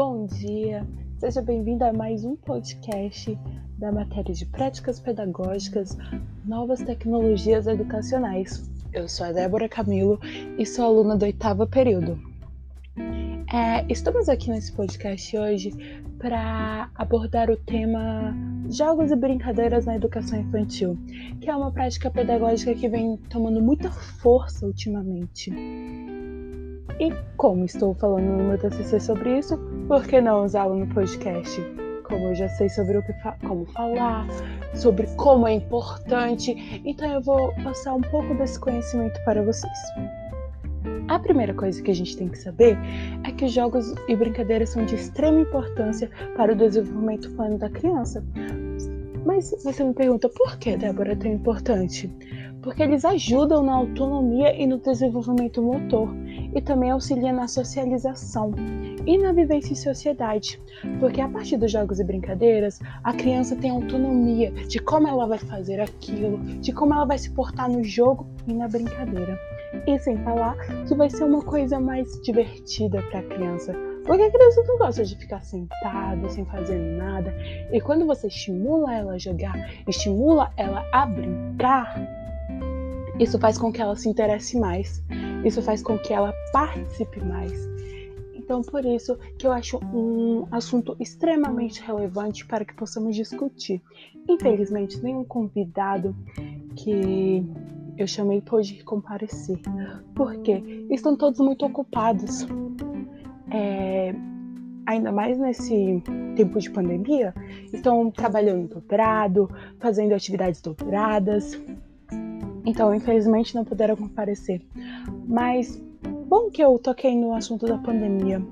Bom dia, seja bem-vindo a mais um podcast da matéria de práticas pedagógicas, novas tecnologias educacionais. Eu sou a Débora Camilo e sou aluna do oitavo período. É, estamos aqui nesse podcast hoje para abordar o tema Jogos e Brincadeiras na Educação Infantil, que é uma prática pedagógica que vem tomando muita força ultimamente. E como estou falando no meu TCC sobre isso, por que não usá-lo no podcast? Como eu já sei sobre o que fa como falar, sobre como é importante, então eu vou passar um pouco desse conhecimento para vocês. A primeira coisa que a gente tem que saber é que jogos e brincadeiras são de extrema importância para o desenvolvimento plano da criança. Mas você me pergunta por que, Débora, é tão importante? Porque eles ajudam na autonomia e no desenvolvimento motor e também auxiliam na socialização e na vivência em sociedade. Porque a partir dos jogos e brincadeiras, a criança tem autonomia de como ela vai fazer aquilo, de como ela vai se portar no jogo e na brincadeira. E sem falar que vai ser uma coisa mais divertida para a criança. Porque a criança não gosta de ficar sentada, sem fazer nada. E quando você estimula ela a jogar, estimula ela a brincar, isso faz com que ela se interesse mais. Isso faz com que ela participe mais. Então, por isso que eu acho um assunto extremamente relevante para que possamos discutir. Infelizmente, nenhum convidado que eu chamei pôde comparecer, porque estão todos muito ocupados. É, ainda mais nesse tempo de pandemia, estão trabalhando dobrado, fazendo atividades dobradas. Então, infelizmente, não puderam comparecer. Mas bom que eu toquei no assunto da pandemia.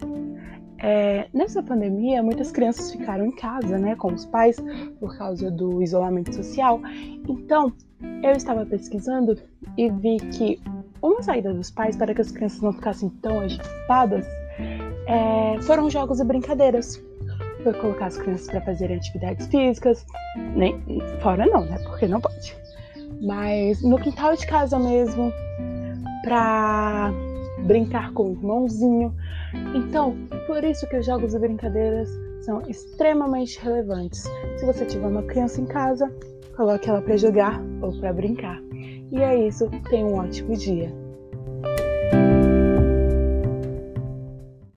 É, nessa pandemia, muitas crianças ficaram em casa, né, com os pais, por causa do isolamento social. Então, eu estava pesquisando e vi que uma saída dos pais para que as crianças não ficassem tão agitadas é, foram jogos e brincadeiras. Foi colocar as crianças para fazerem atividades físicas, nem fora não, né? Porque não pode. Mas no quintal de casa mesmo, para brincar com o irmãozinho. Então, por isso que os jogos e brincadeiras são extremamente relevantes. Se você tiver uma criança em casa, coloque ela para jogar ou para brincar. E é isso, tenha um ótimo dia.